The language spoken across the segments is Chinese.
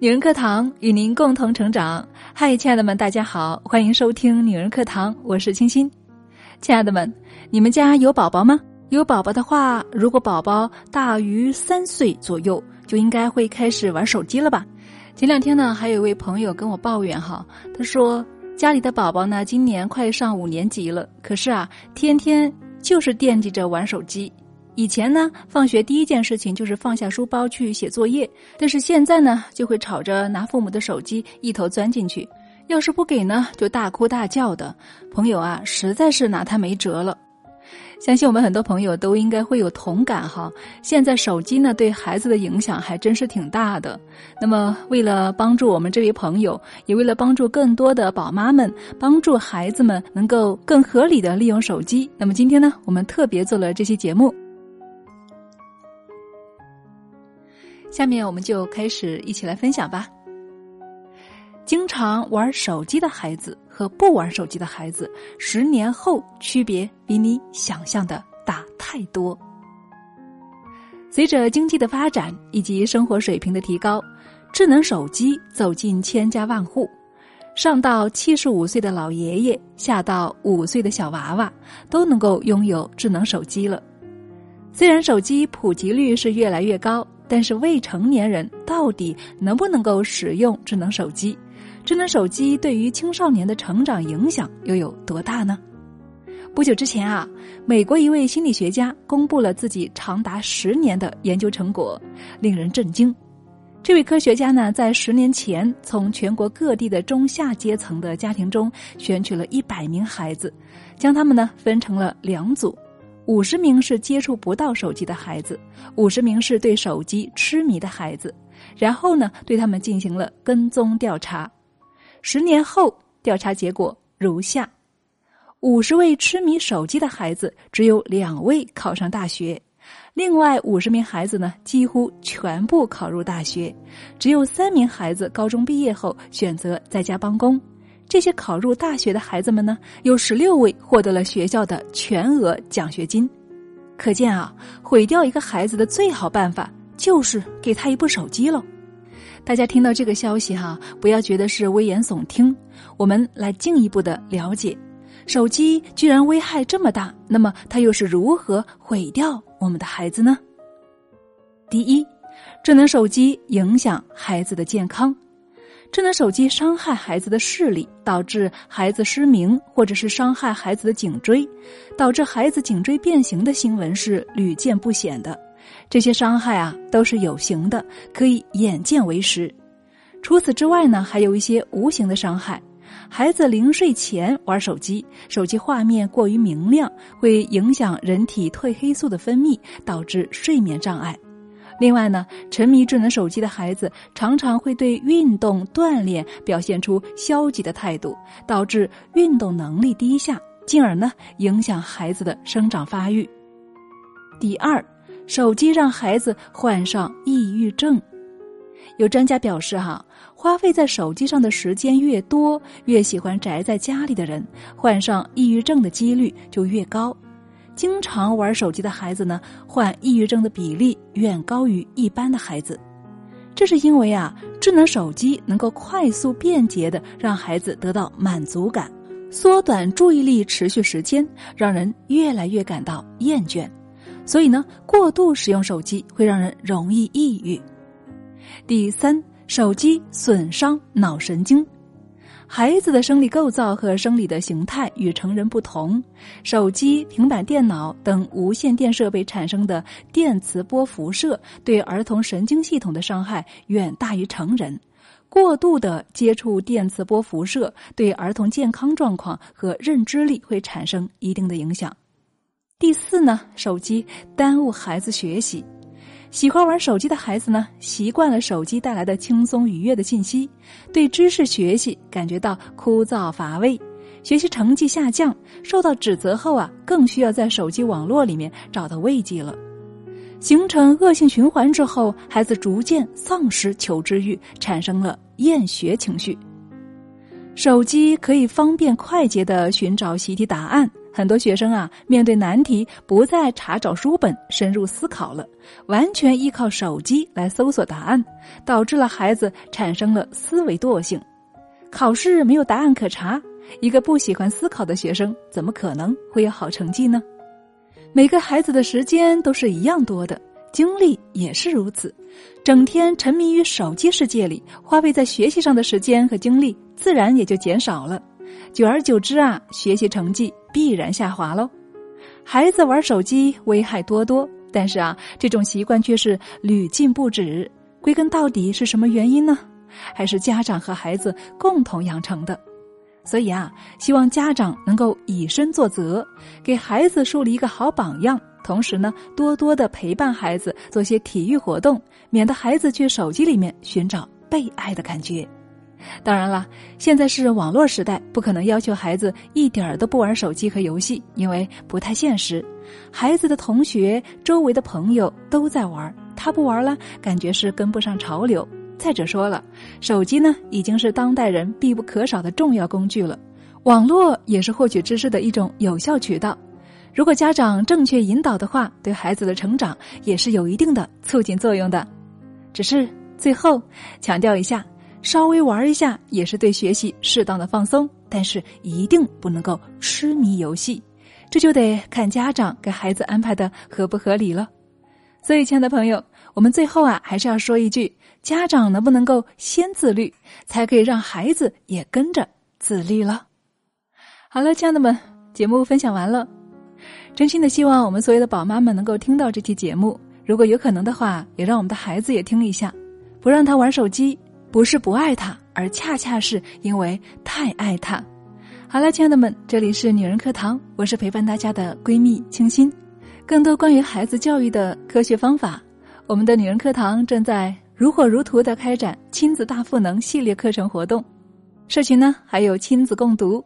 女人课堂与您共同成长。嗨，亲爱的们，大家好，欢迎收听女人课堂，我是清新。亲爱的们，你们家有宝宝吗？有宝宝的话，如果宝宝大于三岁左右，就应该会开始玩手机了吧？前两天呢，还有一位朋友跟我抱怨哈，他说家里的宝宝呢，今年快上五年级了，可是啊，天天就是惦记着玩手机。以前呢，放学第一件事情就是放下书包去写作业，但是现在呢，就会吵着拿父母的手机一头钻进去，要是不给呢，就大哭大叫的。朋友啊，实在是拿他没辙了。相信我们很多朋友都应该会有同感哈。现在手机呢，对孩子的影响还真是挺大的。那么，为了帮助我们这位朋友，也为了帮助更多的宝妈们，帮助孩子们能够更合理的利用手机，那么今天呢，我们特别做了这期节目。下面我们就开始一起来分享吧。经常玩手机的孩子和不玩手机的孩子，十年后区别比你想象的大太多。随着经济的发展以及生活水平的提高，智能手机走进千家万户，上到七十五岁的老爷爷，下到五岁的小娃娃，都能够拥有智能手机了。虽然手机普及率是越来越高。但是未成年人到底能不能够使用智能手机？智能手机对于青少年的成长影响又有多大呢？不久之前啊，美国一位心理学家公布了自己长达十年的研究成果，令人震惊。这位科学家呢，在十年前从全国各地的中下阶层的家庭中选取了一百名孩子，将他们呢分成了两组。五十名是接触不到手机的孩子，五十名是对手机痴迷的孩子，然后呢，对他们进行了跟踪调查。十年后，调查结果如下：五十位痴迷手机的孩子，只有两位考上大学；另外五十名孩子呢，几乎全部考入大学，只有三名孩子高中毕业后选择在家帮工。这些考入大学的孩子们呢，有十六位获得了学校的全额奖学金。可见啊，毁掉一个孩子的最好办法就是给他一部手机喽。大家听到这个消息哈，不要觉得是危言耸听，我们来进一步的了解，手机居然危害这么大，那么它又是如何毁掉我们的孩子呢？第一，智能手机影响孩子的健康。智能手机伤害孩子的视力，导致孩子失明，或者是伤害孩子的颈椎，导致孩子颈椎变形的新闻是屡见不鲜的。这些伤害啊，都是有形的，可以眼见为实。除此之外呢，还有一些无形的伤害。孩子临睡前玩手机，手机画面过于明亮，会影响人体褪黑素的分泌，导致睡眠障碍。另外呢，沉迷智能手机的孩子常常会对运动锻炼表现出消极的态度，导致运动能力低下，进而呢影响孩子的生长发育。第二，手机让孩子患上抑郁症。有专家表示，哈，花费在手机上的时间越多，越喜欢宅在家里的人，患上抑郁症的几率就越高。经常玩手机的孩子呢，患抑郁症的比例远高于一般的孩子。这是因为啊，智能手机能够快速便捷的让孩子得到满足感，缩短注意力持续时间，让人越来越感到厌倦。所以呢，过度使用手机会让人容易抑郁。第三，手机损伤脑神经。孩子的生理构造和生理的形态与成人不同，手机、平板电脑等无线电设备产生的电磁波辐射对儿童神经系统的伤害远大于成人。过度的接触电磁波辐射对儿童健康状况和认知力会产生一定的影响。第四呢，手机耽误孩子学习。喜欢玩手机的孩子呢，习惯了手机带来的轻松愉悦的信息，对知识学习感觉到枯燥乏味，学习成绩下降，受到指责后啊，更需要在手机网络里面找到慰藉了，形成恶性循环之后，孩子逐渐丧失求知欲，产生了厌学情绪。手机可以方便快捷的寻找习题答案。很多学生啊，面对难题不再查找书本深入思考了，完全依靠手机来搜索答案，导致了孩子产生了思维惰性。考试没有答案可查，一个不喜欢思考的学生怎么可能会有好成绩呢？每个孩子的时间都是一样多的，精力也是如此，整天沉迷于手机世界里，花费在学习上的时间和精力自然也就减少了。久而久之啊，学习成绩必然下滑喽。孩子玩手机危害多多，但是啊，这种习惯却是屡禁不止。归根到底是什么原因呢？还是家长和孩子共同养成的。所以啊，希望家长能够以身作则，给孩子树立一个好榜样。同时呢，多多的陪伴孩子做些体育活动，免得孩子去手机里面寻找被爱的感觉。当然了，现在是网络时代，不可能要求孩子一点儿都不玩手机和游戏，因为不太现实。孩子的同学、周围的朋友都在玩，他不玩了，感觉是跟不上潮流。再者说了，手机呢已经是当代人必不可少的重要工具了，网络也是获取知识的一种有效渠道。如果家长正确引导的话，对孩子的成长也是有一定的促进作用的。只是最后强调一下。稍微玩一下也是对学习适当的放松，但是一定不能够痴迷游戏，这就得看家长给孩子安排的合不合理了。所以，亲爱的朋友，我们最后啊还是要说一句：家长能不能够先自律，才可以让孩子也跟着自律了。好了，亲爱的们，节目分享完了，真心的希望我们所有的宝妈们能够听到这期节目，如果有可能的话，也让我们的孩子也听一下，不让他玩手机。不是不爱他，而恰恰是因为太爱他。好了，亲爱的们，这里是女人课堂，我是陪伴大家的闺蜜清新。更多关于孩子教育的科学方法，我们的女人课堂正在如火如荼的开展亲子大赋能系列课程活动，社群呢还有亲子共读，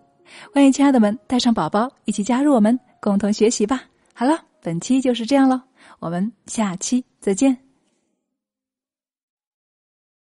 欢迎亲爱的们带上宝宝一起加入我们，共同学习吧。好了，本期就是这样喽，我们下期再见。